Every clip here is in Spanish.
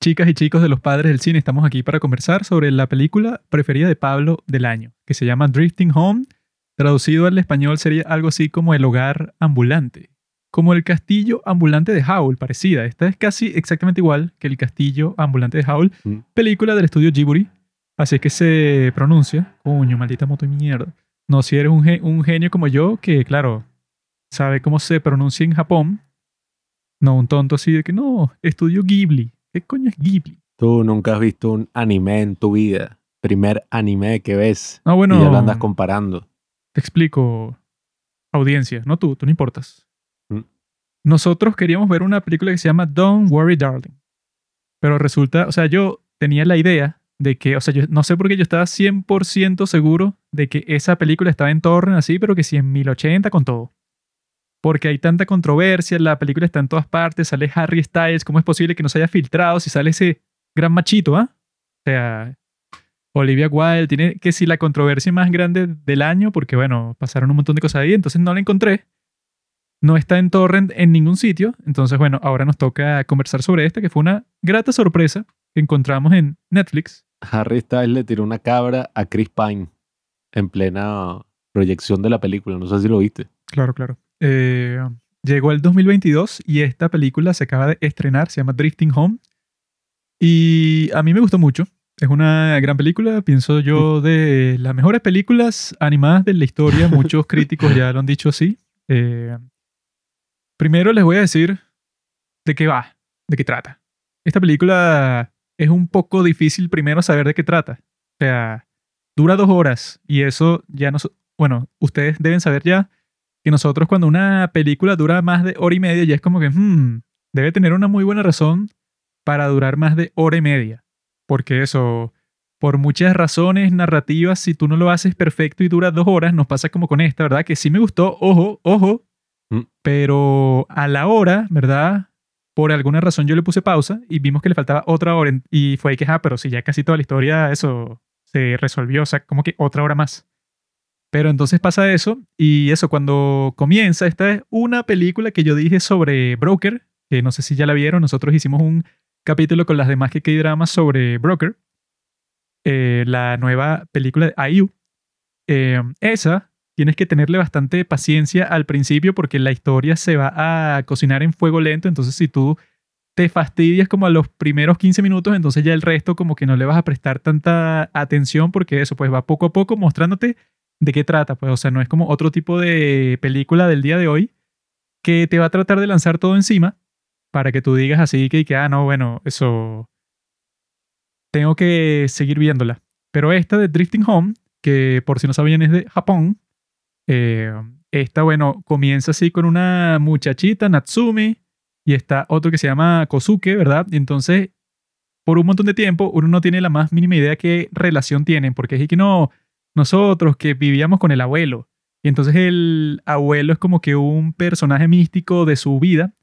Chicas y chicos de los padres del cine, estamos aquí para conversar sobre la película preferida de Pablo del año, que se llama Drifting Home. Traducido al español sería algo así como el hogar ambulante. Como el castillo ambulante de Howl, parecida. Esta es casi exactamente igual que el castillo ambulante de Howl, Mm. película del estudio Ghibli. Así es que se pronuncia. Coño, maldita moto de mierda. No, si eres un, ge- un genio como yo, que claro, sabe cómo se pronuncia en Japón. No, un tonto así de que no, estudio Ghibli. ¿Qué coño es Ghibli? Tú nunca has visto un anime en tu vida. Primer anime que ves. Bueno, Y ya lo andas comparando. te explico, audiencia, no tú, tú no importas. Mm. Nosotros queríamos ver una película que se llama Don't Worry Darling. Pero resulta, o sea, yo tenía la idea de que, o sea, yo no sé por qué yo estaba 100% seguro de que esa película estaba en torrent así, pero que sí en 1080 con todo. Porque hay tanta controversia, la película está en todas partes, sale Harry Styles, ¿cómo es posible que no se haya filtrado si sale ese gran machito, ah? O sea, Olivia Wilde tiene que si la controversia más grande del año, porque bueno, pasaron un montón de cosas ahí, entonces no la encontré. No está en torrent en ningún sitio, entonces bueno, ahora nos toca conversar sobre esta, que fue una grata sorpresa que encontramos en Netflix. Harry Styles le tiró una cabra a Chris Pine en plena proyección de la película. No sé si lo viste. Claro, claro. Eh, llegó el 2022 y esta película se acaba de estrenar, se llama Drifting Home. Y a mí me gustó mucho. Es una gran película, pienso yo, de las mejores películas animadas de la historia. Muchos críticos ya lo han dicho así. Eh, primero les voy a decir de qué va, de qué trata. Esta película es un poco difícil primero saber de qué trata. O sea, dura dos horas y eso ya no... Bueno, ustedes deben saber ya que nosotros cuando una película dura más de hora y media ya es como que, hmm, debe tener una muy buena razón para durar más de hora y media. Porque eso, por muchas razones narrativas, si tú no lo haces perfecto y dura dos horas, nos pasa como con esta, ¿verdad? Que sí me gustó, ojo, ojo, Mm. pero a la hora, ¿verdad? Por alguna razón yo le puse pausa y vimos que le faltaba otra hora y fue ahí que, ah, pero si ya casi toda la historia, eso se resolvió, o sea, como que otra hora más. Pero entonces pasa eso y eso cuando comienza, esta es una película que yo dije sobre Broker, que no sé si ya la vieron, nosotros hicimos un capítulo con las demás que hay dramas sobre Broker, eh, la nueva película de IU. Eh, esa tienes que tenerle bastante paciencia al principio porque la historia se va a cocinar en fuego lento, entonces si tú te fastidias como a los primeros 15 minutos, entonces ya el resto como que no le vas a prestar tanta atención porque eso pues va poco a poco mostrándote de qué trata, pues o sea, no es como otro tipo de película del día de hoy que te va a tratar de lanzar todo encima para que tú digas así que, que ah, no, bueno, eso tengo que seguir viéndola. Pero esta de Drifting Home, que por si no sabían es de Japón, eh, esta, bueno, comienza así con una muchachita, Natsumi, y está otro que se llama Kosuke, ¿verdad? Y entonces, por un montón de tiempo, uno no tiene la más mínima idea qué relación tienen, porque es que no, nosotros que vivíamos con el abuelo, y entonces el abuelo es como que un personaje místico de su vida,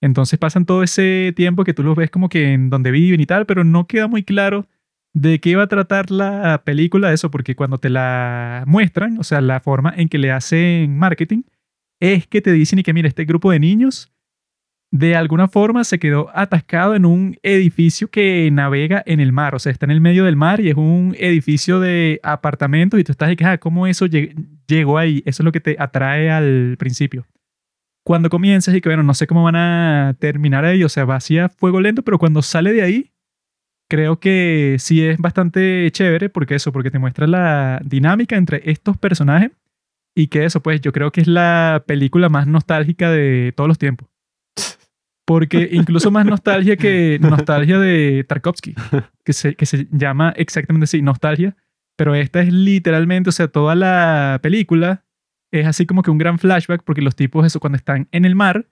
entonces pasan todo ese tiempo que tú los ves como que en donde viven y tal, pero no queda muy claro de qué va a tratar la película eso, porque cuando te la muestran, o sea, la forma en que le hacen marketing, es que te dicen y que mira, este grupo de niños de alguna forma se quedó atascado en un edificio que navega en el mar, o sea, está en el medio del mar y es un edificio de apartamentos y tú estás de ah, ¿cómo eso lleg- llegó ahí? Eso es lo que te atrae al principio. Cuando comienzas y que, bueno, no sé cómo van a terminar ahí, o sea, va fuego lento, pero cuando sale de ahí, creo que sí es bastante chévere porque eso, porque te muestra la dinámica entre estos personajes y que eso, pues yo creo que es la película más nostálgica de todos los tiempos. Porque incluso más nostalgia que nostalgia de Tarkovsky, que se, que se llama exactamente así, nostalgia. Pero esta es literalmente, o sea, toda la película es así como que un gran flashback porque los tipos, eso, cuando están en el mar,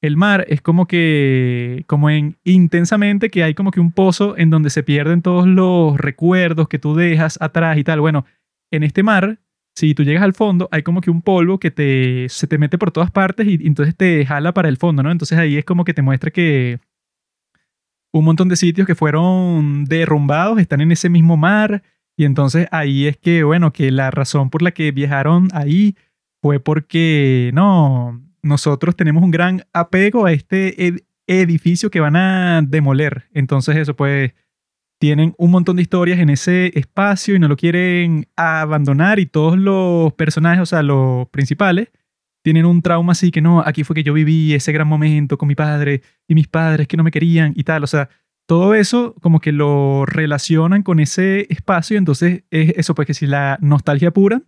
el mar es como que, como en intensamente, que hay como que un pozo en donde se pierden todos los recuerdos que tú dejas atrás y tal. Bueno, en este mar, si tú llegas al fondo, hay como que un polvo que te, se te mete por todas partes y, entonces te jala para el fondo, ¿no? Entonces ahí es como que te muestra que un montón de sitios que fueron derrumbados están en ese mismo mar y entonces ahí es que, bueno, que la razón por la que viajaron ahí fue porque, no, nosotros tenemos un gran apego a este ed- edificio que van a demoler. Entonces eso pues tienen un montón de historias en ese espacio y no lo quieren abandonar y todos los personajes, o sea, los principales, tienen un trauma así que no, aquí fue que yo viví ese gran momento con mi padre y mis padres que no me querían y tal, o sea, todo eso como que lo relacionan con ese espacio, entonces es eso pues que si la nostalgia pura,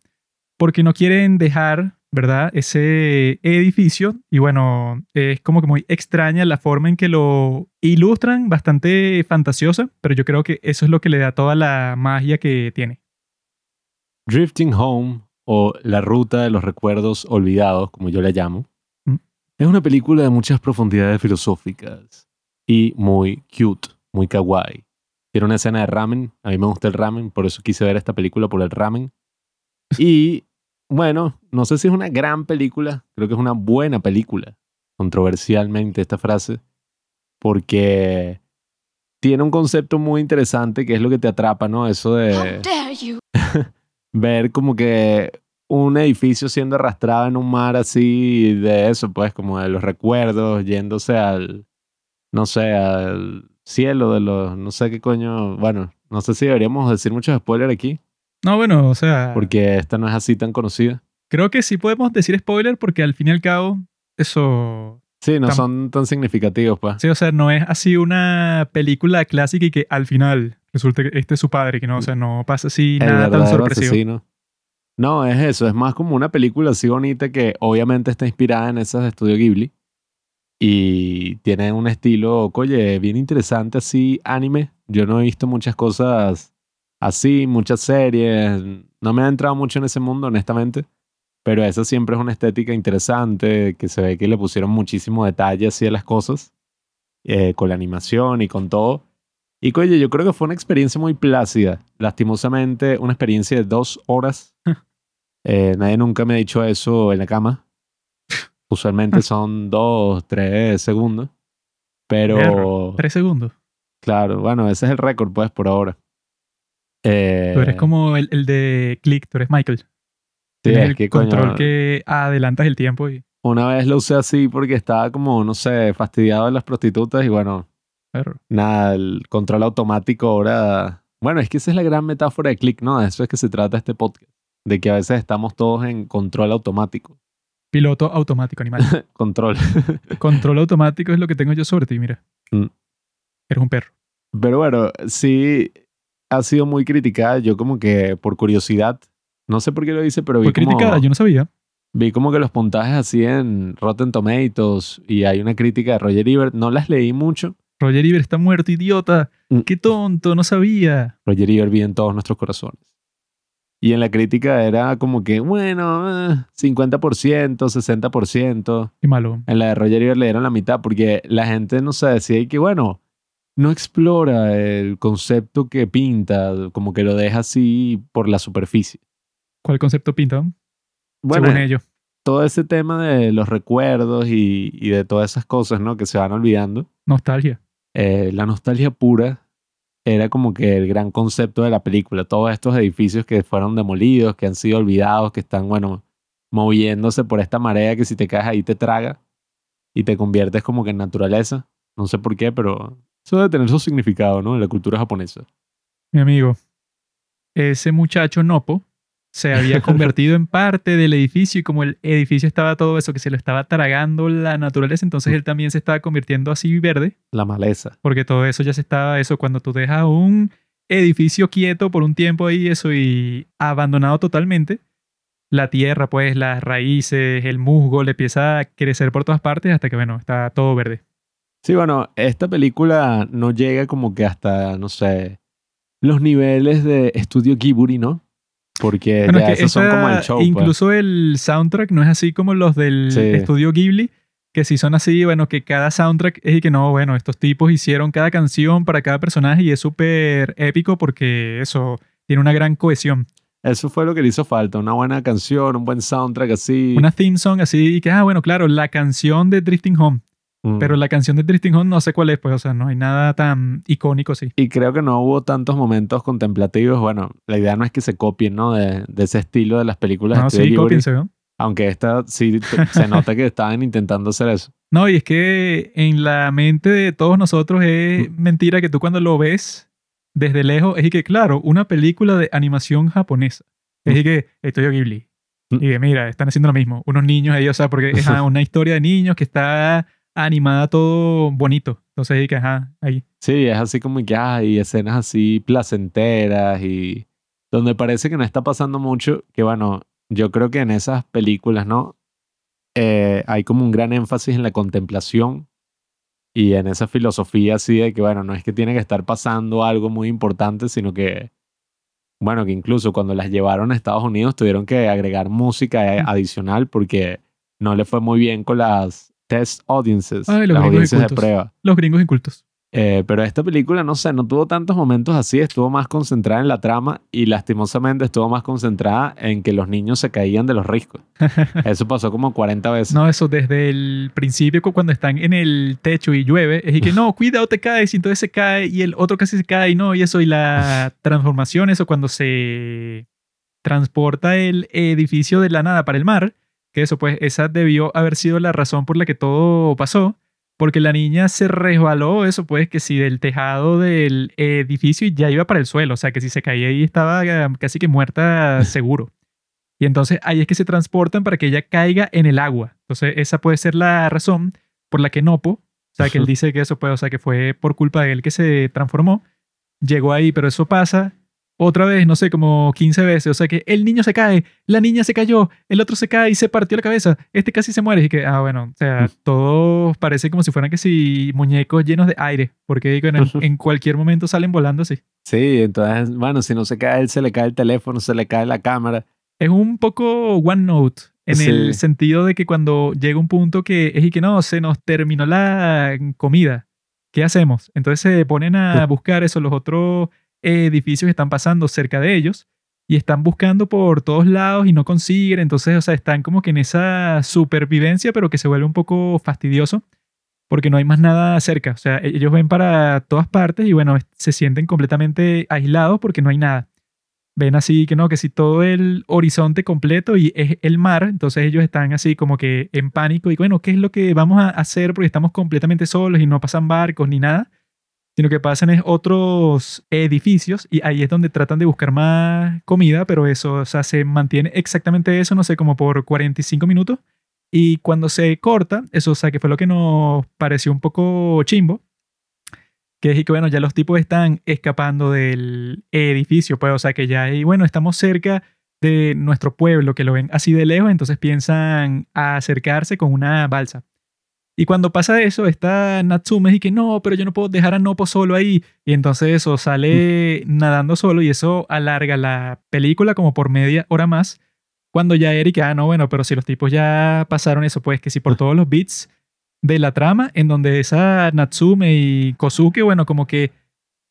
porque no quieren dejar ¿verdad? Ese edificio. Y bueno, es como que muy extraña la forma en que lo ilustran, bastante fantasiosa, pero yo creo que eso es lo que le da toda la magia que tiene. Drifting Home, o La Ruta de los Recuerdos Olvidados, como yo la llamo, Mm. es una película de muchas profundidades filosóficas y muy cute, muy kawaii. Tiene una escena de ramen, a mí me gusta el ramen, por eso quise ver esta película por el ramen. Y bueno, no sé si es una gran película, creo que es una buena película, controversialmente esta frase, porque tiene un concepto muy interesante que es lo que te atrapa, ¿no? Eso de ver como que un edificio siendo arrastrado en un mar así de eso, pues como de los recuerdos, yéndose al, no sé, al cielo de los, no sé qué coño, bueno, no sé si deberíamos decir muchos spoilers aquí, No, bueno, o sea, porque esta no es así tan conocida. creo que sí podemos decir spoiler porque al fin y al cabo, eso... Sí, no son tan significativos, pues. Sí, o sea, no es así una película clásica y que al final resulta que este es su padre, que no, o sea, no pasa así El nada tan sorpresivo. asesino. No, es eso, es más como una película así bonita que obviamente está inspirada en esas de Estudio Ghibli y tiene un estilo, oye, bien interesante así, anime. Yo no he visto muchas cosas así, muchas series, no me ha entrado mucho en ese mundo, honestamente, pero esa siempre es una estética interesante, que se ve que le pusieron muchísimo detalle así a las cosas, eh, con la animación y con todo. Y oye, yo creo que fue una experiencia muy plácida. Lastimosamente, una experiencia de dos horas. Eh, nadie nunca me ha dicho eso en la cama. Usualmente son dos, tres segundos. Pero, Tres segundos. claro, bueno, ese es el récord, pues, por ahora. Eh, Tú eres como el, el de Click, tú eres Michael. sí, es el que, coño, control que adelantas el tiempo y... Una vez lo usé así porque estaba como, no sé, fastidiado de las prostitutas y bueno, Perro. nada, el control automático ahora... Bueno, es que esa es la gran metáfora de click, ¿no? De eso es que se trata este podcast. De que a veces estamos todos en control automático. Piloto automático, animal. Control. control automático es lo que tengo yo sobre ti, mira. Mm. Eres un perro. Pero bueno, sí ha sido muy criticada. Yo como que por curiosidad, no sé por qué lo hice, pero vi Fue como, criticada, yo no sabía. vi como que los puntajes así en Rotten Tomatoes y hay una crítica de Roger Ebert. No las leí mucho. Roger Ebert está muerto, idiota. Mm. Qué tonto, no sabía. Roger Ebert vive en todos nuestros corazones. Y en la crítica era como que, bueno, eh, 50%, 60%. Qué malo. En la de Roger Ebert le dieron la mitad porque la gente no se decía que, bueno, no explora el concepto que pinta, como que lo deja así por la superficie. ¿Cuál concepto pinta? Bueno, Según ellos. todo ese tema de los recuerdos y, y de todas esas cosas, ¿no? Que se van olvidando. Nostalgia. eh, la nostalgia pura era como que el gran concepto de la película. Todos estos edificios que fueron demolidos, que han sido olvidados, que están, bueno, moviéndose por esta marea que si te caes ahí te traga y te conviertes como que en naturaleza. No sé por qué, pero eso debe tener su significado, ¿no? En la cultura japonesa. Mi amigo, ese muchacho Nopo se había convertido en parte del edificio y como el edificio estaba todo eso que se lo estaba tragando la naturaleza, entonces él también se estaba convirtiendo así verde, La maleza. porque todo eso ya se estaba, eso cuando tú dejas un edificio quieto por un tiempo ahí, eso y abandonado totalmente, la tierra, pues las raíces, el musgo le empieza a crecer por todas partes hasta que, bueno, está todo verde. Sí, bueno, esta película no llega como que hasta, no sé, los niveles de Estudio Ghibli, ¿no? Porque Bueno, ya es que esos son como el esa- show. pues. Incluso el soundtrack no es así como los del Sí. estudio Ghibli, que sí son así, bueno, que cada soundtrack es y que no, bueno, estos tipos hicieron cada canción para cada personaje y es súper épico porque eso tiene una gran cohesión. Eso fue lo que le hizo falta, una buena canción, un buen soundtrack así. Una theme song así y que, ah, bueno, claro, la canción de Drifting Home, Mm. pero la canción de Drifting Home no sé cuál es, pues, o sea, no hay nada tan icónico así. Y creo que no hubo tantos momentos contemplativos. Bueno, la idea no es que se copien, ¿no? De, de ese estilo de las películas de No, Estudio sí, Ghibli, cópiense, ¿no? Aunque esta sí te- se nota que estaban intentando hacer eso. No, y es que en la mente de todos nosotros es Mm. mentira que tú cuando lo ves desde lejos, es y que, claro, una película de animación japonesa. Es y que Estudio Ghibli. Mm. Y que, mira, están haciendo lo mismo. Unos niños ellos, o sea, porque es una historia de niños que está animada todo bonito. Entonces, y que, ajá, ahí. Sí, es así como que hay escenas así placenteras y donde parece que no está pasando mucho, que bueno, yo creo que en esas películas, ¿no? Eh, hay como un gran énfasis en la contemplación y en esa filosofía así de que, bueno, no es que tiene que estar pasando algo muy importante, sino que, bueno, que incluso cuando las llevaron a Estados Unidos tuvieron que agregar música eh, adicional porque no le fue muy bien con las test audiences, Ay, los las audiencias de prueba. Los gringos incultos. Eh, pero esta película, no sé, no tuvo tantos momentos así, estuvo más concentrada en la trama y lastimosamente estuvo más concentrada en que los niños se caían de los riscos. Eso pasó como 40 veces. No, eso desde el principio cu- cuando están en el techo y llueve, es y que no, cuidado, te caes y entonces se cae y el otro casi se cae y no, y eso, y la transformación, eso cuando se transporta el edificio de la nada para el mar, que eso pues esa debió haber sido la razón por la que todo pasó, porque la niña se resbaló, eso pues que si del tejado del edificio y ya iba para el suelo, o sea que si se caía ahí estaba eh, casi que muerta seguro. Y entonces ahí es que se transportan para que ella caiga en el agua. Entonces esa puede ser la razón por la que Nopo, o sea que él dice que eso puede, o sea que fue por culpa de él que se transformó, llegó ahí, pero eso pasa otra vez, no sé, como 15 veces. O sea que el niño se cae, la niña se cayó, el otro se cae y se partió la cabeza, este casi se muere. Y que, ah, bueno, o sea, Mm. todos parece como si fueran que si muñecos llenos de aire, porque digo, en, el- en cualquier momento salen volando así. Sí, entonces, bueno, si no se cae él, se le cae el teléfono, se le cae la cámara. Es un poco OneNote en el Sí. sentido de que cuando llega un punto que es y que no, se nos terminó la comida, ¿qué hacemos? Entonces se ponen a buscar eso, los otros edificios están pasando cerca de ellos y están buscando por todos lados y no consiguen, entonces, o sea, están como que en esa supervivencia, pero que se vuelve un poco fastidioso porque no hay más nada cerca, o sea, e-, ellos ven para todas partes y bueno, se sienten completamente aislados porque no hay nada. Ven así que no, que si todo el horizonte completo y es el mar, entonces ellos están así como que en pánico y bueno, ¿qué es lo que vamos a hacer? Porque estamos completamente solos y no pasan barcos ni nada, sino que pasan es otros edificios y ahí es donde tratan de buscar más comida, pero eso, o sea, se mantiene exactamente eso, no sé, como por 45 minutos. Y cuando se corta, eso, o sea, que fue lo que nos pareció un poco chimbo, que es que, bueno, ya los tipos están escapando del edificio, pues, o sea, que ya, y bueno, estamos cerca de nuestro pueblo, que lo ven así de lejos, entonces piensan acercarse con una balsa. Y cuando pasa eso, está Natsume y que no, pero yo no puedo dejar a Nopo solo ahí. Y entonces eso sale nadando solo y eso alarga la película como por media hora más. Cuando ya Eric, ah, no, bueno, pero si los tipos ya pasaron eso, pues que si por todos los beats de la trama, en donde esa Natsume y Kosuke, bueno, como que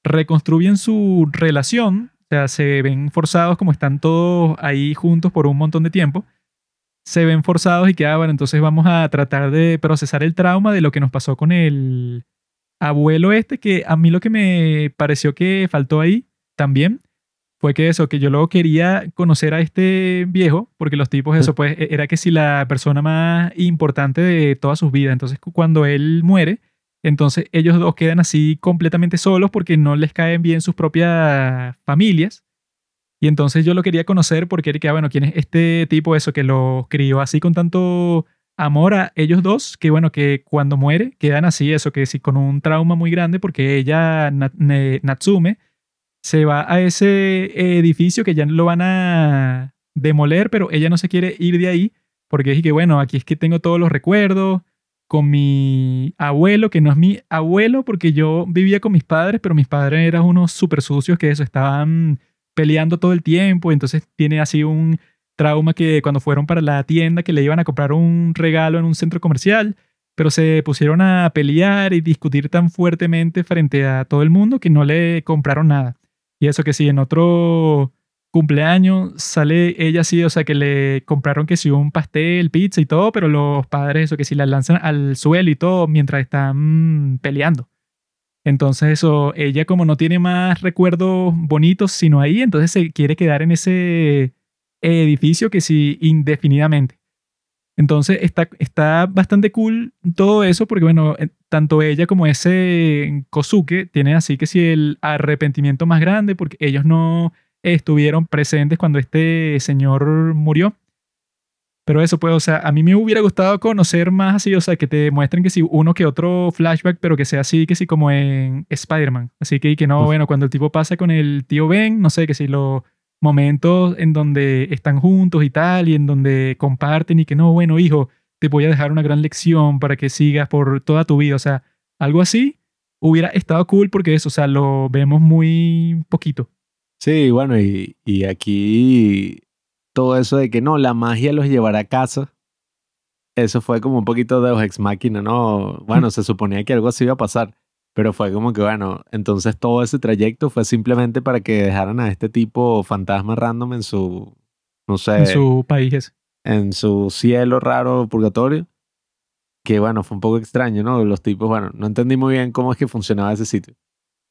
reconstruyen su relación, o sea, se ven forzados como están todos ahí juntos por un montón de tiempo, se ven forzados y que, ah, entonces vamos a tratar de procesar el trauma de lo que nos pasó con el abuelo este, que a mí lo que me pareció que faltó ahí también fue que eso, que yo luego quería conocer a este viejo, porque los tipos, eso pues, e- era que si la persona más importante de todas sus vidas. Entonces, cu- cuando él muere, entonces ellos dos quedan así completamente solos porque no les caen bien sus propias familias. Y entonces yo lo quería conocer porque era que, ah, bueno, ¿quién es este tipo eso que lo crió así con tanto amor a ellos dos? Que bueno, que cuando muere quedan así, eso que sí, con un trauma muy grande porque ella, Natsume, se va a ese edificio que ya lo van a demoler, pero ella no se quiere ir de ahí porque dije que bueno, aquí es que tengo todos los recuerdos con mi abuelo, que no es mi abuelo porque yo vivía con mis padres, pero mis padres eran unos súper sucios que eso, estaban peleando todo el tiempo, entonces tiene así un trauma que cuando fueron para la tienda que le iban a comprar un regalo en un centro comercial, pero se pusieron a pelear y discutir tan fuertemente frente a todo el mundo que no le compraron nada. Y eso que sí, en otro cumpleaños sale ella así, o sea, que le compraron que sí un pastel, pizza y todo, pero los padres eso que sí la lanzan al suelo y todo mientras están peleando. Entonces eso, ella como no tiene más recuerdos bonitos sino ahí, entonces se quiere quedar en ese edificio que sí indefinidamente. Entonces está, está bastante cool todo eso porque, bueno, tanto ella como ese Kosuke tienen así que si el arrepentimiento más grande porque ellos no estuvieron presentes cuando este señor murió. Pero eso, pues, o sea, a mí me hubiera gustado conocer más así, o sea, que te muestren que si uno que otro flashback, pero que sea así, que sí, como en Spider-Man. Así que, que no, bueno, cuando el tipo pasa con el tío Ben, no sé, que si los momentos en donde están juntos y tal, y en donde comparten y que no, bueno, hijo, te voy a dejar una gran lección para que sigas por toda tu vida. O sea, algo así hubiera estado cool porque eso, o sea, lo vemos muy poquito. Sí, bueno, y, y aquí todo eso de que no, la magia los llevará a casa. Eso fue como un poquito de ex máquina, ¿no? Bueno, se suponía que algo así iba a pasar, pero fue como que, bueno, entonces todo ese trayecto fue simplemente para que dejaran a este tipo fantasma random en su, no sé. En su país. En su cielo raro, purgatorio. Que bueno, fue un poco extraño, ¿no? Los tipos, bueno, no entendí muy bien cómo es que funcionaba ese sitio.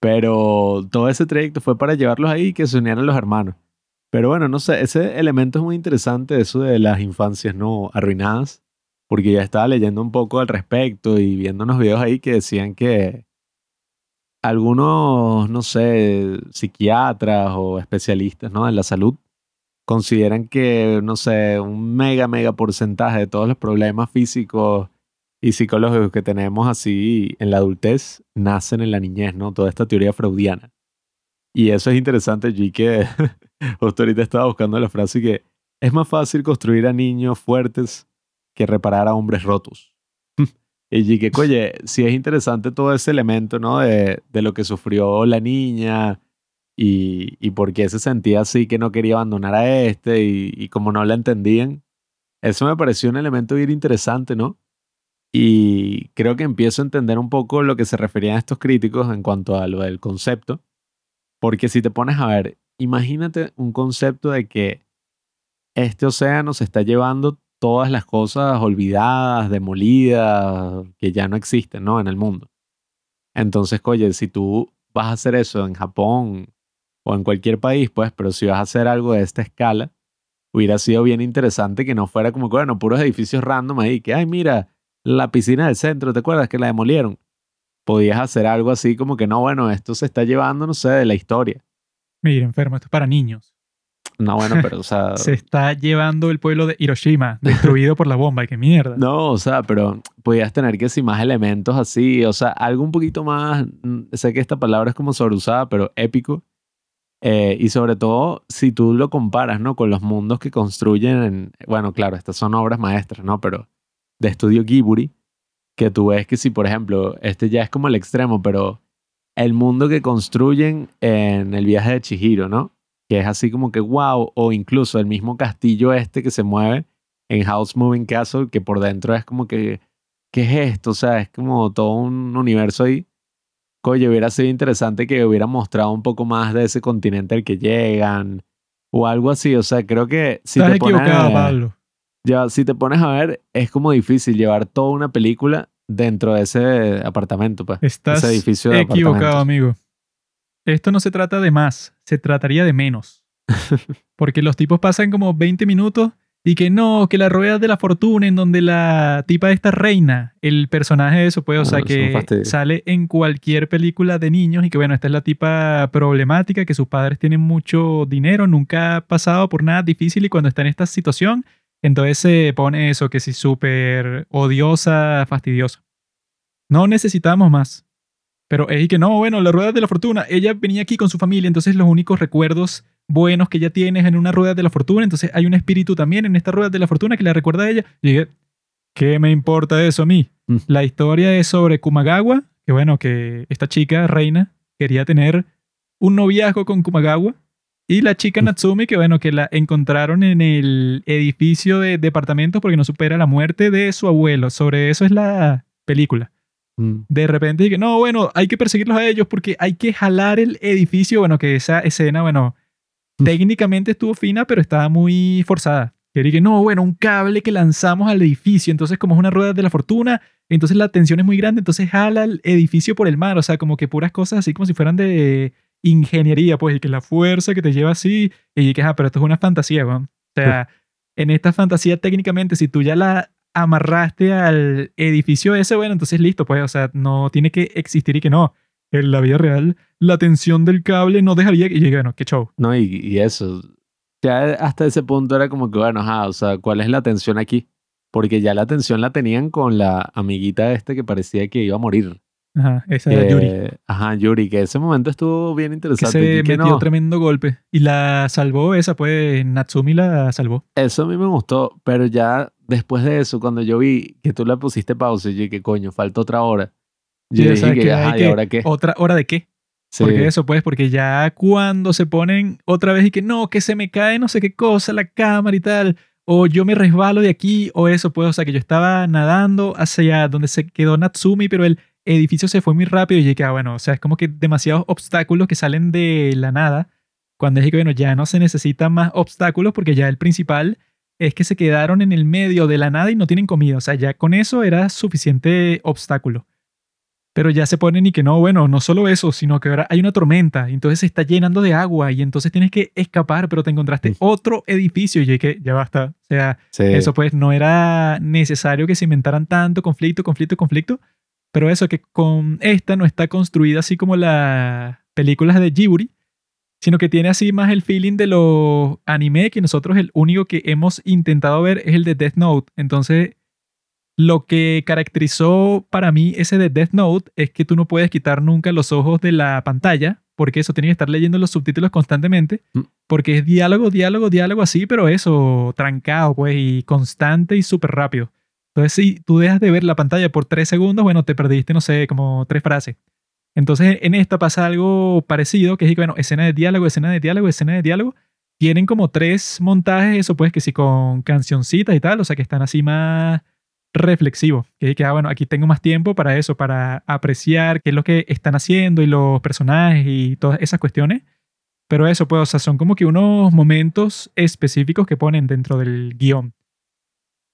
Pero todo ese trayecto fue para llevarlos ahí y que se unieran los hermanos. Pero bueno, no sé, ese elemento es muy interesante, eso de las infancias no arruinadas, porque ya estaba leyendo un poco al respecto y viendo unos videos ahí que decían que algunos, no sé, psiquiatras o especialistas ¿no? en la salud consideran que, no sé, un mega, mega porcentaje de todos los problemas físicos y psicológicos que tenemos así en la adultez nacen en la niñez, ¿no? Toda esta teoría freudiana. Y eso es interesante, G, que justo ahorita estaba buscando la frase que es más fácil construir a niños fuertes que reparar a hombres rotos. y que, oye, sí es interesante todo ese elemento, ¿no? De, de lo que sufrió la niña y, y por qué se sentía así que no quería abandonar a este y, y como no la entendían. Eso me pareció un elemento bien interesante, ¿no? Y creo que empiezo a entender un poco lo que se referían estos críticos en cuanto a lo del concepto. Porque si te pones a ver, imagínate un concepto de que este océano se está llevando todas las cosas olvidadas, demolidas, que ya no existen, ¿no? En el mundo. Entonces, oye, si tú vas a hacer eso en Japón o en cualquier país, pues, pero si vas a hacer algo de esta escala, hubiera sido bien interesante que no fuera como bueno, puros edificios random ahí, que, ay, mira, la piscina del centro, ¿te acuerdas que la demolieron? Podías hacer algo así como que no, bueno, esto se está llevando, no sé, de la historia. Mira, enfermo, esto es para niños. No, bueno, pero, o sea. se está llevando el pueblo de Hiroshima, destruido por la bomba, y qué mierda. No, o sea, pero podías tener que si más elementos así, o sea, algo un poquito más. Mm, sé que esta palabra es como sobreusada, pero épico. Eh, y sobre todo, si tú lo comparas, ¿no? Con los mundos que construyen. En, bueno, claro, estas son obras maestras, ¿no? Pero de estudio Ghibli, que tú ves que si, por ejemplo, este ya es como el extremo, pero el mundo que construyen en el viaje de Chihiro, ¿no? Que es así como que wow, o incluso el mismo castillo este que se mueve en House Moving Castle, que por dentro es como que, ¿qué es esto? O sea, es como todo un universo ahí. Coño, hubiera sido interesante que hubiera mostrado un poco más de ese continente al que llegan, o algo así. O sea, creo que si Estás te Pablo. Ya, si te pones a ver, es como difícil llevar toda una película dentro de ese apartamento, pues. Estás ese edificio equivocado, amigo. Esto no se trata de más, se trataría de menos. Porque los tipos pasan como 20 minutos y que no, que la rueda de la fortuna en donde la tipa de esta reina, el personaje de eso, pues, o sea, que sale en cualquier película de niños y que bueno, esta es la tipa problemática, que sus padres tienen mucho dinero, nunca ha pasado por nada difícil y cuando está en esta situación entonces se pone eso que sí súper odiosa, fastidiosa. No necesitamos más. Pero es que no, bueno, la rueda de la fortuna. Ella venía aquí con su familia, entonces los únicos recuerdos buenos que ella tiene es en una rueda de la fortuna. Entonces hay un espíritu también en esta rueda de la fortuna que le recuerda a ella. Y dije, ¿qué me importa eso a mí? Mm. La historia es sobre Kumagawa, que bueno, que esta chica, reina, quería tener un noviazgo con Kumagawa y la chica Natsumi, que bueno, que la encontraron en el edificio de departamentos porque no supera la muerte de su abuelo. Sobre eso es la película. Mm. De repente dije, no, bueno, hay que perseguirlos a ellos porque hay que jalar el edificio. Bueno, que esa escena, bueno, mm. técnicamente estuvo fina, pero estaba muy forzada. Que dije, no, bueno, un cable que lanzamos al edificio. Entonces, como es una rueda de la fortuna, entonces la tensión es muy grande, entonces jala el edificio por el mar. O sea, como que puras cosas así como si fueran de ingeniería, pues, y que la fuerza que te lleva así, y que, ah, pero esto es una fantasía, O sea, en esta fantasía técnicamente, si tú ya la amarraste al edificio ese, bueno, entonces listo, pues, o sea, no tiene que existir y que no. En la vida real, la tensión del cable no dejaría que llegue, bueno, qué show. No, y, y eso. Ya hasta ese punto era como que, bueno, ajá, o sea, ¿cuál es la tensión aquí? Porque ya la tensión la tenían con la amiguita este que parecía que iba a morir. Ajá, esa era Yuri. Que- Ajá, Yuri, que ese momento estuvo bien Que interesante. se y que metió no, tremendo golpe. Y la salvó esa, pues, Natsumi la salvó. Eso a mí me gustó, pero ya después de eso, cuando yo vi que tú le pusiste pausa, yo dije, coño, falta otra hora. Yo Sí, o dije sea, que, que ajá, ¿y que- ahora qué? ¿Otra hora de qué? Sí. Porque eso, pues, porque ya cuando se ponen otra vez y que no, que se me cae no sé qué cosa, la cámara y tal, o yo me resbalo de aquí, o eso, pues, o sea, que yo estaba nadando hacia donde se quedó Natsumi, pero el edificio se fue muy rápido y dije, ah, bueno, o sea, es como que demasiados obstáculos que salen de la nada. Cuando dije que, bueno, ya no se necesitan más obstáculos porque ya el principal es que se quedaron en el medio de la nada y no tienen comida. O sea, ya con eso era suficiente obstáculo. Pero ya se ponen y que no, bueno, no solo eso, sino que ahora hay una tormenta y entonces se está llenando de agua y entonces tienes que escapar, pero te encontraste otro edificio y yo dije, ya basta. O sea, Sí. eso pues no era necesario que se inventaran tanto conflicto, conflicto, conflicto. Pero eso que con esta no está construida así como las películas de Ghibli, sino que tiene así más el feeling de los anime que nosotros el único que hemos intentado ver es el de Death Note. Entonces, lo que caracterizó para mí ese de Death Note es que tú no puedes quitar nunca los ojos de la pantalla, porque eso tienes que estar leyendo los subtítulos constantemente, Mm. porque es diálogo, diálogo, diálogo así, pero eso, trancado, pues, y constante y súper rápido. Entonces, si tú dejas de ver la pantalla por tres segundos, bueno, te perdiste, no sé, como tres frases. Entonces, en esta pasa algo parecido, que es, que, bueno, escena de diálogo, escena de diálogo, escena de diálogo. Tienen como tres montajes, eso pues, que sí, con cancioncitas y tal, o sea, que están así más reflexivos. Que es que, ah, bueno, aquí tengo más tiempo para eso, para apreciar qué es lo que están haciendo y los personajes y todas esas cuestiones. Pero eso, pues, o sea, son como que unos momentos específicos que ponen dentro del guion.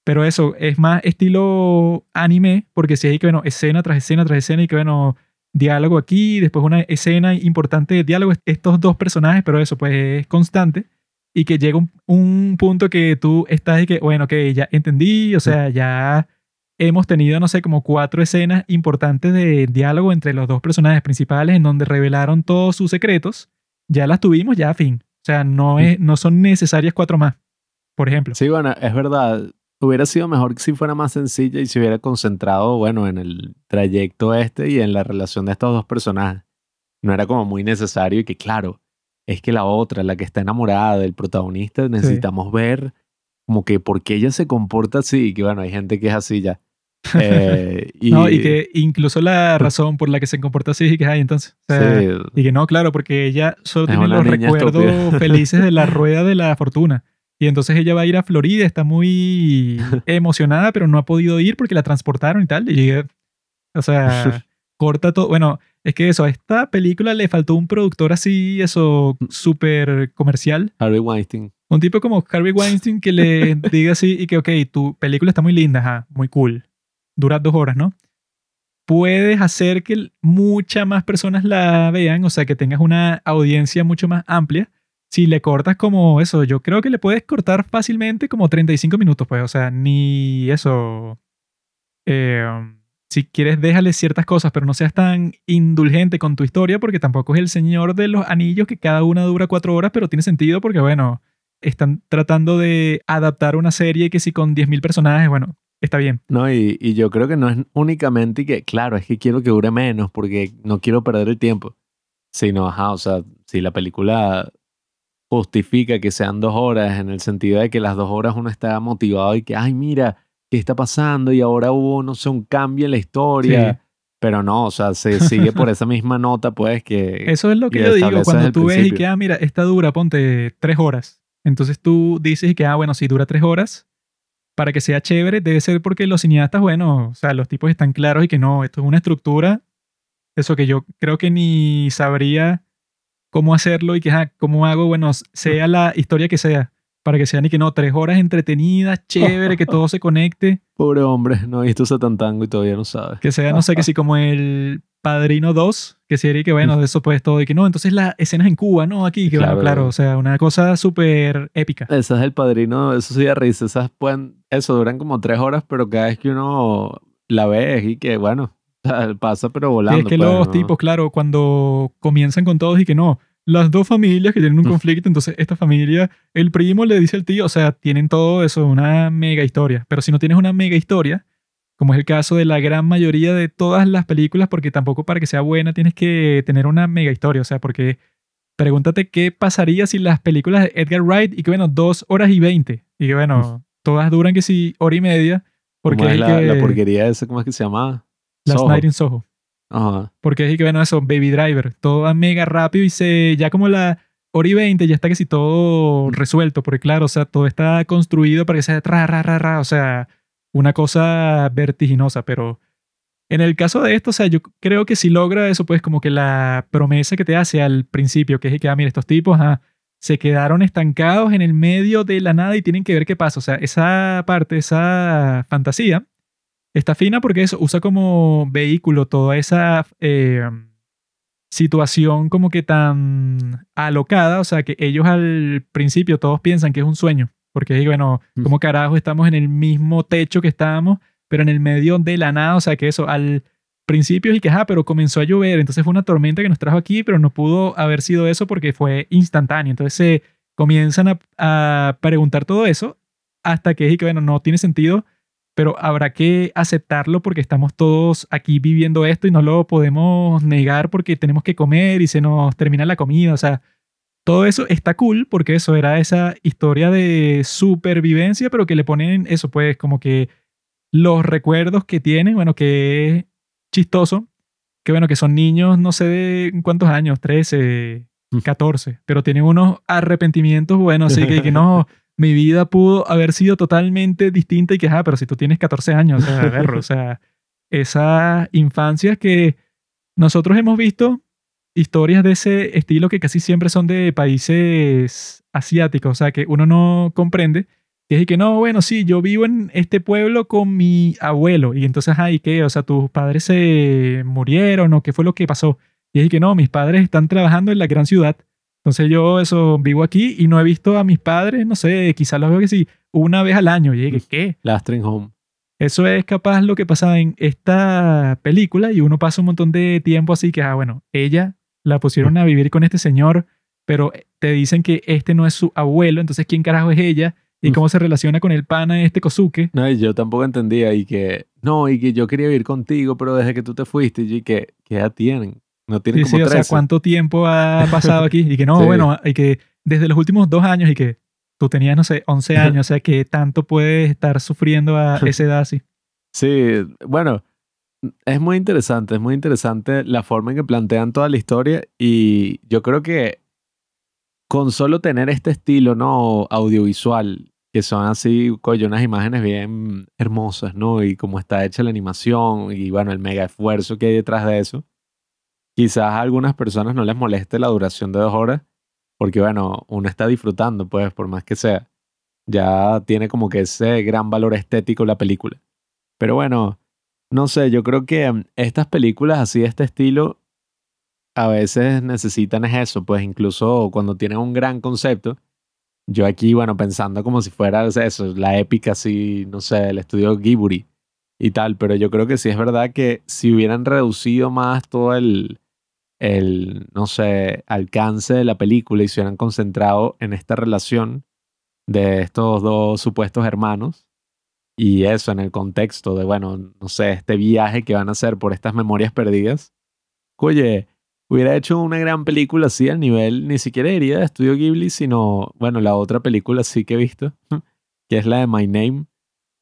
Pero eso, es más estilo anime, porque si hay que, bueno, escena tras escena tras escena y que, bueno, diálogo aquí, después una escena importante de diálogo, estos dos personajes, pero eso, pues, es constante. Y que llega un, un punto que tú estás y que, bueno, que ya entendí, o sea, ya hemos tenido, no sé, como cuatro escenas importantes de diálogo entre los dos personajes principales en donde revelaron todos sus secretos. Ya las tuvimos, ya fin. O sea, no, es, no son necesarias cuatro más, por ejemplo. Sí, bueno, es verdad. Hubiera sido mejor si fuera más sencilla y se hubiera concentrado, bueno, en el trayecto este y en la relación de estos dos personajes. No era como muy necesario y que, claro, es que la otra, la que está enamorada del protagonista, necesitamos ver como que por qué ella se comporta así. Que, bueno, hay gente que es así ya. Eh, y, No, y que incluso la razón por la que se comporta así y que hay entonces. O sea, sí, Y que no, claro, porque ella solo Es tiene los recuerdos estúpida. felices de la rueda de la fortuna. Y entonces ella va a ir a Florida, está muy emocionada, pero no ha podido ir porque la transportaron y tal. Y o sea, corta todo. Bueno, es que eso, a esta película le faltó un productor así, eso, súper comercial. Harvey Weinstein. Un tipo como Harvey Weinstein que le diga así y que, ok, tu película está muy linda, ajá, muy cool. Dura dos horas, ¿no? Puedes hacer que muchas más personas la vean, o sea, que tengas una audiencia mucho más amplia. Si le cortas como eso, yo creo que le puedes cortar fácilmente como 35 minutos, pues, o sea, ni eso. Eh, si quieres, déjale ciertas cosas, pero no seas tan indulgente con tu historia, porque tampoco es el señor de los anillos que cada una dura cuatro horas, pero tiene sentido porque, bueno, están tratando de adaptar una serie que si con 10.000 personajes, bueno, está bien. No, y, yo creo que no es únicamente que, claro, es que quiero que dure menos porque no quiero perder el tiempo. Sino, ajá, o sea, si la película justifica que sean dos horas en el sentido de que las dos horas uno está motivado y que, ay, mira, ¿qué está pasando? Y ahora hubo, no sé, un cambio en la historia. Sí. Pero no, o sea, se sigue por esa misma nota, pues, que... Eso es lo que yo digo cuando tú ves y que, ah, mira, esta dura, ponte tres horas. Entonces tú dices y que, ah, bueno, si dura tres horas, para que sea chévere, debe ser porque los cineastas, bueno, o sea, los tipos están claros y que no, esto es una estructura, eso que yo creo que ni sabría cómo hacerlo y que, ah, cómo hago, bueno, sea la historia que sea. para que sean y que no, tres horas entretenidas, chévere, que todo se conecte. Pobre hombre, no ha visto Satantango y todavía no sabe. Que sea, no sé, que sí, como el Padrino 2, que sería que bueno, de eso pues todo, y que no, entonces las escenas en Cuba, ¿no? Aquí, que bueno, Claro. claro, o sea, una cosa súper épica. Ese es el padrino, eso sí da risa. Esas pueden, eso duran como tres horas, pero cada vez que uno la ve y que, bueno, pasa pero Y volando. es que pues, los ¿no? tipos, claro, cuando comienzan con todos y que no, las dos familias que tienen un Mm. conflicto, entonces esta familia, el primo le dice al tío, o sea, tienen todo eso, una mega historia. Pero si no tienes una mega historia, como es el caso de la gran mayoría de todas las películas, porque tampoco para que sea buena tienes que tener una mega historia, o sea, porque pregúntate qué pasaría si las películas de Edgar Wright y que bueno, dos horas y veinte, y que bueno, todas duran que si hora y media, porque ¿Cómo es la, que la porquería esa, ¿cómo es que se llama? Last Soho. Night in Soho. Ajá. Porque es que, bueno, eso, Baby Driver, todo va mega rápido y se, ya como la hora y 20 ya está casi todo resuelto, porque claro, o sea, todo está construido para que sea ra, ra, ra, ra, o sea, una cosa vertiginosa, pero en el caso de esto, o sea, yo creo que si logra eso, pues como que la promesa que te hace al principio, que es que, ah, mira, estos tipos, se quedaron estancados en el medio de la nada y tienen que ver qué pasa, o sea, esa parte, esa fantasía, Está fina porque eso usa como vehículo toda esa eh, situación como que tan alocada, o sea que ellos al principio todos piensan que es un sueño, porque bueno, Mm. como carajo estamos en el mismo techo que estábamos, pero en el medio de la nada, o sea que eso al principio y que, ah, pero comenzó a llover, entonces fue una tormenta que nos trajo aquí, pero no pudo haber sido eso porque fue instantáneo, entonces se comienzan a, a preguntar todo eso hasta que es y que, bueno, no tiene sentido pero habrá que aceptarlo porque estamos todos aquí viviendo esto y no lo podemos negar porque tenemos que comer y se nos termina la comida. O sea, todo eso está cool porque eso era esa historia de supervivencia, pero que le ponen eso, pues como que los recuerdos que tienen, bueno, que es chistoso, que bueno, que son niños, no sé de cuántos años, 13, 14, pero tienen unos arrepentimientos, bueno, así que, que no, mi vida pudo haber sido totalmente distinta y que, ah, pero si tú tienes 14 años, o sea, verlo, o sea, esas infancias que nosotros hemos visto historias de ese estilo que casi siempre son de países asiáticos, o sea, que uno no comprende. Y es que no, bueno, sí, yo vivo en este pueblo con mi abuelo. Y entonces, ay, ¿qué? O sea, tus padres se murieron o qué fue lo que pasó. Y es que no, mis padres están trabajando en la gran ciudad. Entonces yo eso vivo aquí y no he visto a mis padres, no sé, quizás los veo que sí, una vez al año. Y dije, ¿qué? Home. Eso es capaz lo que pasaba en esta película y uno pasa un montón de tiempo así que, ah, bueno, ella la pusieron a vivir con este señor, pero te dicen que este no es su abuelo, entonces ¿quién carajo es ella? ¿Y cómo se relaciona con el pana este Kosuke? No, y yo tampoco entendía y que, no, y que yo quería vivir contigo, pero desde que tú te fuiste, y que, ¿qué edad tienen? No tienen Sí, como sí, o sea, 13. ¿cuánto tiempo ha pasado aquí? Y que no, Sí. bueno, y que desde los últimos dos años y que tú tenías, no sé, 11 años, o sea, que tanto puedes estar sufriendo a esa edad así. Sí, bueno, es muy interesante, es muy interesante la forma en que plantean toda la historia y yo creo que con solo tener este estilo, ¿no? Audiovisual, que son así, coño, unas imágenes bien hermosas, ¿no? Y cómo está hecha la animación y bueno, el mega esfuerzo que hay detrás de eso. Quizás a algunas personas no les moleste la duración de dos horas, porque bueno, uno está disfrutando, pues, por más que sea. Ya tiene como que ese gran valor estético la película. Pero bueno, no sé, yo creo que mm, estas películas así de este estilo a veces necesitan es eso, pues incluso cuando tienen un gran concepto. Yo aquí, bueno, pensando como si fuera eso, la épica así, no sé, el estudio Ghibli y tal, pero yo creo que sí es verdad que si hubieran reducido más todo el, el, no sé, alcance de la película y se hubieran concentrado en esta relación de estos dos supuestos hermanos, y eso en el contexto de, bueno, no sé, este viaje que van a hacer por estas memorias perdidas. Oye, hubiera hecho una gran película así al nivel, ni siquiera diría de Estudio Ghibli, sino, bueno, la otra película sí que he visto, que es la de My Name,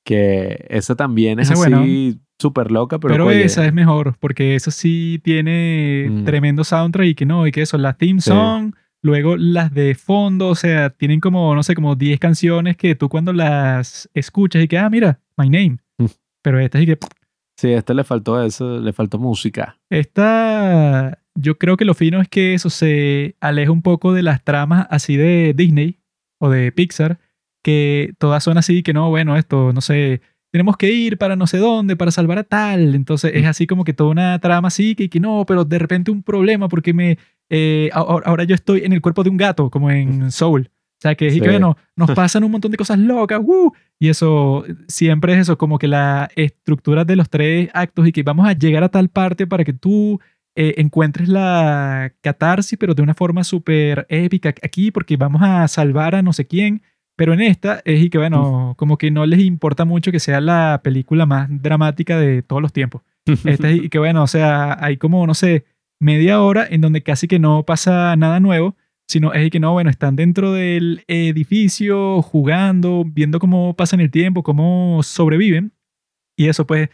que esa también es Esa es así súper loca, pero, Pero, oye, esa es mejor, porque eso sí tiene Mm. tremendo soundtrack y que no, y que eso, la theme Sí. song, luego las de fondo, o sea, tienen como, no sé, como 10 canciones que tú cuando las escuchas y que, ah, mira, My Name. Mm. Pero esta sí que, sí, a este le faltó eso, le faltó música. esta, yo creo que lo fino es que eso se aleja un poco de las tramas así de Disney o de Pixar, que todas son así, que no, bueno, esto, no sé, tenemos que ir para no sé dónde, para salvar a tal. Entonces es así como que toda una trama así, que, que no, pero de repente un problema porque me, eh, ahora, ahora yo estoy en el cuerpo de un gato, como en Soul. O sea, que es y que, Sí. bueno, nos pasan un montón de cosas locas, ¡uh! y eso siempre es eso, como que la estructura de los tres actos y que vamos a llegar a tal parte para que tú eh, encuentres la catarsis, pero de una forma súper épica aquí, porque vamos a salvar a no sé quién. Pero en esta es y que, bueno, como que no les importa mucho que sea la película más dramática de todos los tiempos. Esta es y que, bueno, o sea, hay como, no sé, media hora en donde casi que no pasa nada nuevo, sino es y que no, bueno, están dentro del edificio jugando, viendo cómo pasan el tiempo, cómo sobreviven. Y eso, pues,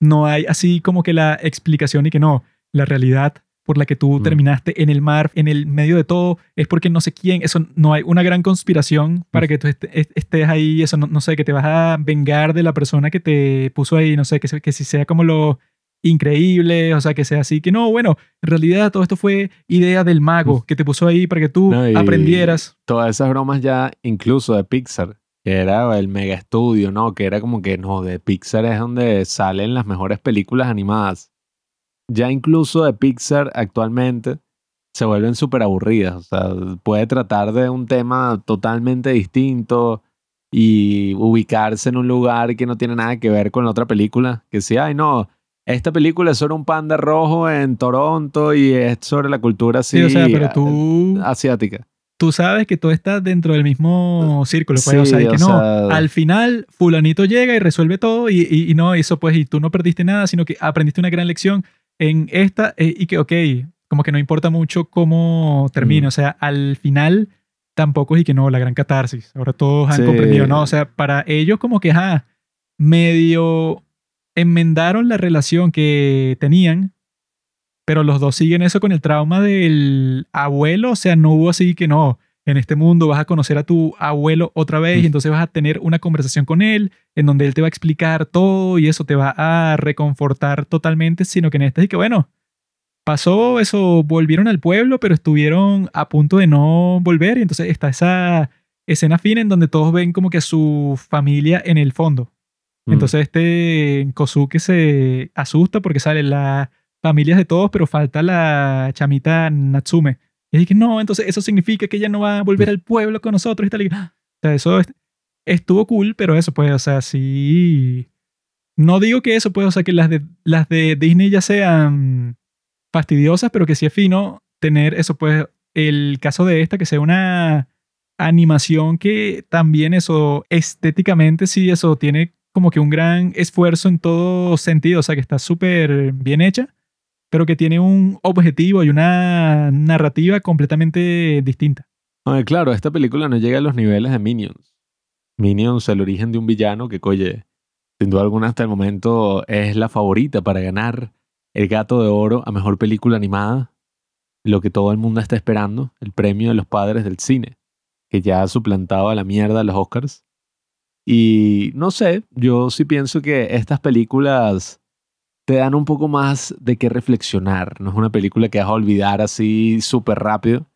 no hay así como que la explicación y que no, la realidad por la que tú Mm. terminaste en el mar, en el medio de todo, es porque no sé quién, eso no hay una gran conspiración para que tú est- est- estés ahí, eso no, no sé, que te vas a vengar de la persona que te puso ahí, no sé, que, se- que si sea como lo increíble, o sea, que sea así, que no, bueno, en realidad todo esto fue idea del mago que te puso ahí para que tú No, aprendieras. Todas esas bromas ya, incluso de Pixar, que era el mega estudio, ¿no? Que era como que, no, de Pixar es donde salen las mejores películas animadas. Ya incluso de Pixar actualmente se vuelven súper aburridas. O sea, puede tratar de un tema totalmente distinto y ubicarse en un lugar que no tiene nada que ver con la otra película. Que sí, ay, no, esta película es sobre un panda rojo en Toronto y es sobre la cultura así Sí, o sea, pero tú, asiática. tú sabes que todo está dentro del mismo círculo, pues, o Sí, sea, y que o no, sea- al final fulanito llega y resuelve todo y, y- y no, eso pues, y tú no perdiste nada, sino que aprendiste una gran lección en esta eh, y que, ok, como que no importa mucho cómo termine, Mm. o sea, al final tampoco es y que no, la gran catarsis, ahora todos han Sí. comprendido, ¿no? O sea, para ellos como que, ajá, medio enmendaron la relación que tenían, pero los dos siguen eso con el trauma del abuelo, o sea, no hubo así que no, en este mundo vas a conocer a tu abuelo otra vez y entonces vas a tener una conversación con él en donde él te va a explicar todo y eso te va a reconfortar totalmente, sino que en este es que bueno, pasó eso, volvieron al pueblo, pero estuvieron a punto de no volver y entonces está esa escena fina en donde todos ven como que a su familia en el fondo. Mm. Entonces este Kosuke se asusta porque salen las familias de todos, pero falta la chamita Natsume. Y que no, entonces eso significa que ella no va a volver al pueblo con nosotros y tal. y- ¡ah! O sea, eso est- estuvo cool, pero eso pues, o sea, sí... No digo que eso pues, o sea, que las de, las de Disney ya sean fastidiosas, pero que sí es fino tener eso pues, el caso de esta, que sea una animación que también eso estéticamente sí eso tiene como que un gran esfuerzo en todo sentido, o sea que está súper bien hecha, pero que tiene un objetivo y una narrativa completamente distinta. Oye, claro, esta película no llega a los niveles de Minions. Minions, el origen de un villano que, oye, sin duda alguna hasta el momento es la favorita para ganar el Gato de Oro a Mejor Película Animada, lo que todo el mundo está esperando, el premio de los padres del cine, que ya ha suplantado a la mierda a los Oscars. Y no sé, yo sí pienso que estas películas te dan un poco más de qué reflexionar. No es una película que vas a olvidar así súper rápido.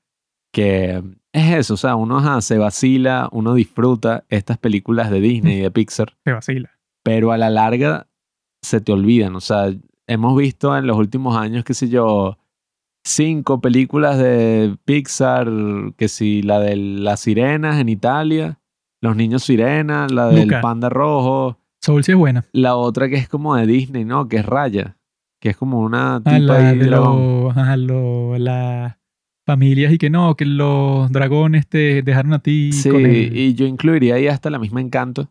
Que es eso, o sea, uno ajá, se vacila, uno disfruta estas películas de Disney y de Pixar, Se vacila. pero a la larga se te olvidan. O sea, hemos visto en los últimos años, qué sé yo, cinco películas de Pixar, que si la de las sirenas en Italia, los niños sirenas, la del Luca. panda rojo, Soul sí es buena. la otra que es como de Disney, ¿no? Que es Raya, que es como una Ah, tipa la ahí de ajá, lo- las familias y que no, que los dragones te dejaron a ti Sí, con el... y yo incluiría ahí hasta la misma Encanto.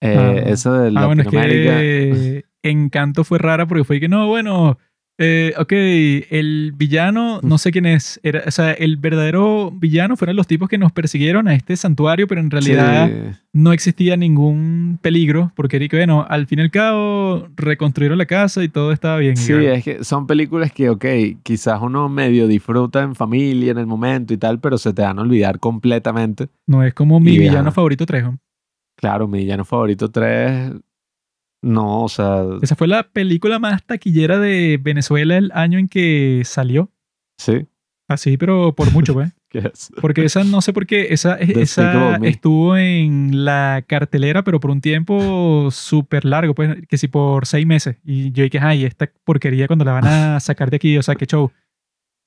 Eh, Ah. esa de Ah, bueno, es que Encanto fue rara porque fue que no, bueno, eh, ok, el villano, no sé quién es, era, o sea, el verdadero villano fueron los tipos que nos persiguieron a este santuario, pero en realidad Sí. no existía ningún peligro porque bueno, al fin y al cabo reconstruyeron la casa y todo estaba bien. Sí, es que son películas que, ok, quizás uno medio disfruta en familia, en el momento y tal, pero se te van a olvidar completamente. no es como mi y, villano favorito Trejo. Claro, mi villano favorito 3, no, o sea, Esa fue la película más taquillera de Venezuela el año en que salió. sí. Así, pero por mucho, pues. Porque esa no sé por qué, esa, esa estuvo en la cartelera, pero por un tiempo súper largo, pues que si por seis meses. Y yo dije, ay, esta porquería cuando la van a sacar de aquí, o sea, qué show.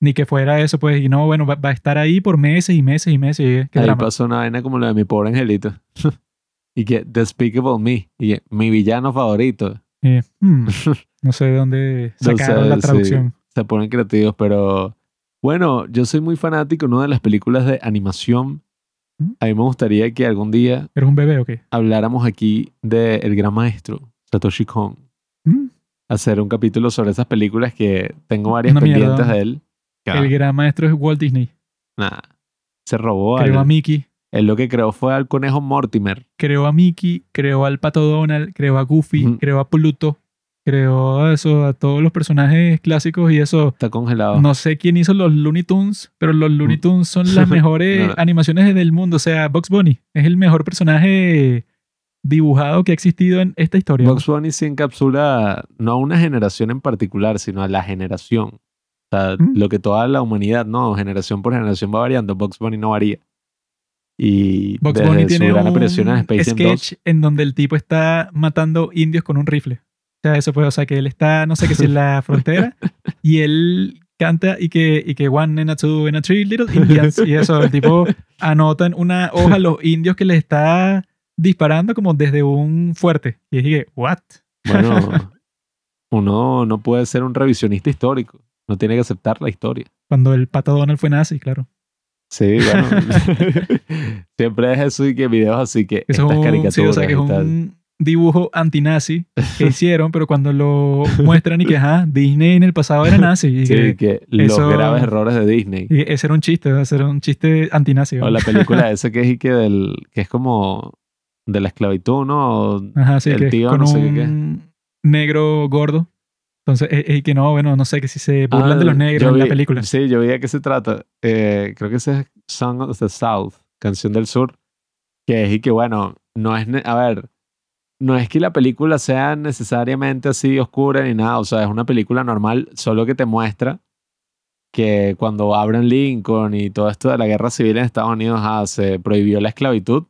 Ni que fuera eso, pues, y no, bueno, va, va a estar ahí por meses y meses y meses. y qué Ahí drama. pasó una vaina como la de mi pobre angelito. y que Despicable Me. Y que mi villano favorito. Eh, hmm, no sé de dónde sacaron la sí. traducción. Se ponen creativos, pero bueno, yo soy muy fanático ¿no? de las películas de animación. ¿Mm? A mí me gustaría que algún día ¿Eres un bebé o qué? habláramos aquí de El Gran Maestro, Satoshi Kon. Mm, Hacer un capítulo sobre esas películas que tengo varias Una mierda. pendientes de él. El gran maestro es Walt Disney. nah, se robó a al, Mickey, Él lo que creó fue al conejo Mortimer. creó a Mickey, creó al Pato Donald, creó a Goofy, creó a Pluto, creó a eso, a todos los personajes clásicos y eso. Está congelado. No sé quién hizo los Looney Tunes, pero los Looney. Tunes son las mejores No. animaciones del mundo. O sea, Bugs Bunny es el mejor personaje dibujado que ha existido en esta historia. Bugs Bunny se encapsula no a una generación en particular, sino a la generación. O sea, Mm. lo que toda la humanidad, no, generación por generación va variando. Bugs Bunny no varía. Y Bugs desde Bunny su tiene gran aparición en Space Jam 2, sketch en donde el tipo está matando indios con un rifle. O sea, eso pues, o sea, que él está, no sé qué si en la frontera y él canta y que, y que one and a two and a three little Indians. Y eso, el tipo anota en una hoja los indios que le está disparando como desde un fuerte. Y dije, ¿what? bueno, uno no puede ser un revisionista histórico. No tiene que aceptar la historia. Cuando el pato Donald fue nazi, claro. Sí, bueno. Siempre es eso y que videos así que Eso estas es un, caricaturas sí, o sea, que es un dibujo antinazi que hicieron, pero cuando lo muestran y que, ajá, Disney en el pasado era nazi. Y Sí, que, que los graves errores de Disney. y ese era un chiste, ese era un chiste antinazi. O la película esa que es y que del que es como de la esclavitud, ¿no? O- Ajá, sí, el que tío con no sé qué, un negro gordo. Entonces, es, es que no, bueno, no sé, que si se burlan Ah, de los negros yo en la vi- película. Sí, yo vi a qué se trata. Eh, creo que ese es Song of the South, canción del sur. Que es y que, bueno, no es. A ver, no es que la película sea necesariamente así oscura ni nada. O sea, es una película normal, solo que te muestra que cuando abren Lincoln y todo esto de la guerra civil en Estados Unidos ah, se prohibió la esclavitud,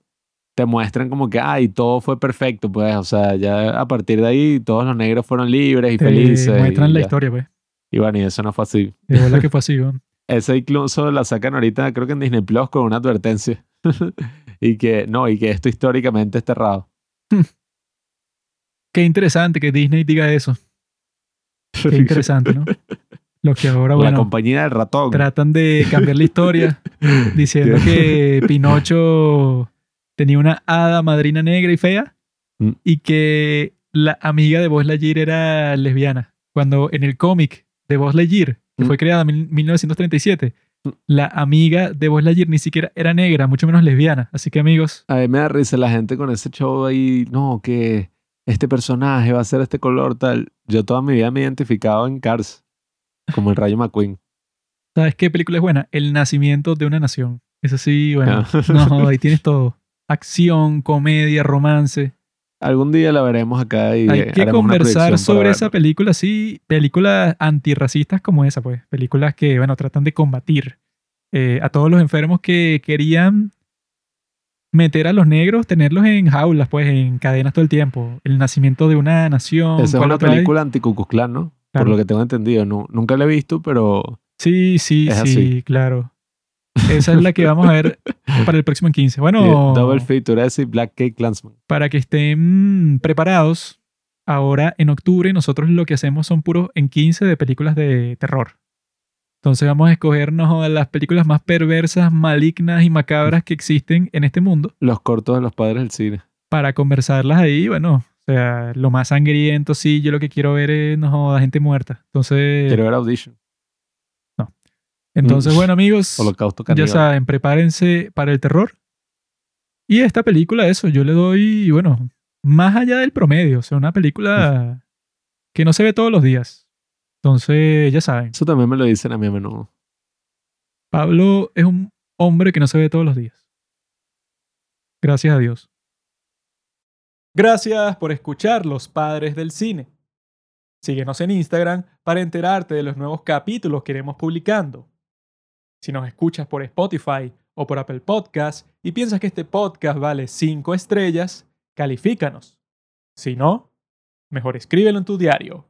te muestran como que, ay, todo fue perfecto, pues, o sea, ya a partir de ahí todos los negros fueron libres y Te felices. muestran y la ya. historia, pues. Y bueno, y eso no fue así. De bola que fue así, ¿no? Esa incluso la sacan ahorita, creo que en Disney Plus con una advertencia. y que, no, y que esto históricamente está errado. Qué interesante que Disney diga eso. Qué interesante, ¿no? Lo que ahora, la bueno, compañía del ratón. tratan de cambiar la historia diciendo que Pinocho tenía una hada madrina negra y fea Mm. y que la amiga de Buzz Lightyear era lesbiana. Cuando en el cómic de Buzz Lightyear, que Mm. fue creada en mil- 1937, Mm. la amiga de Buzz Lightyear ni siquiera era negra, mucho menos lesbiana. Así que amigos, A mí me da risa la gente con ese show ahí, no, que este personaje va a ser este color, tal. Yo toda mi vida me he identificado en Cars, como el Rayo McQueen. ¿sabes qué película es buena? El nacimiento de una nación. Eso sí, bueno, Ah. no, ahí tienes todo. Acción, comedia, romance. Algún día la veremos acá y Hay eh, que haremos una conversar sobre esa película, sí, películas antirracistas como esa, pues, películas que, bueno, tratan de combatir eh, a todos los enfermos que querían meter a los negros, tenerlos en jaulas, pues, en cadenas todo el tiempo. El nacimiento de una nación. Esa es ¿cuál una hay? película anti-Ku-Klux-Klan, ¿no? Claro. Por lo que tengo entendido. No, nunca la he visto, pero Sí, sí, Es sí, así. claro. Esa es la que vamos a ver para el próximo en 15. eh, Bueno, Double Feature y Black Cake Clansman. para que estén preparados, ahora en octubre nosotros lo que hacemos son puros en 15 de películas de terror. Entonces vamos a escogernos las películas más perversas, malignas y macabras que existen en este mundo Los cortos de los padres del cine. para conversarlas ahí. Bueno, o sea, lo más sangriento, sí, yo lo que quiero ver es no joda, gente muerta. Entonces, Quiero ver Audition. Entonces Mm. bueno amigos, Holocausto ya saben, prepárense para el terror. Y esta película, eso, yo le doy, bueno, más allá del promedio, o sea, una película que no se ve todos los días. Entonces, ya saben, Eso también me lo dicen a mí a menudo. Pablo es un hombre que no se ve todos los días. Gracias a Dios. Gracias por escuchar Los Padres del Cine. Síguenos en Instagram para enterarte de los nuevos capítulos que iremos publicando. Si nos escuchas por Spotify o por Apple Podcast y piensas que este podcast vale 5 estrellas, califícanos. Si no, mejor escríbelo en tu diario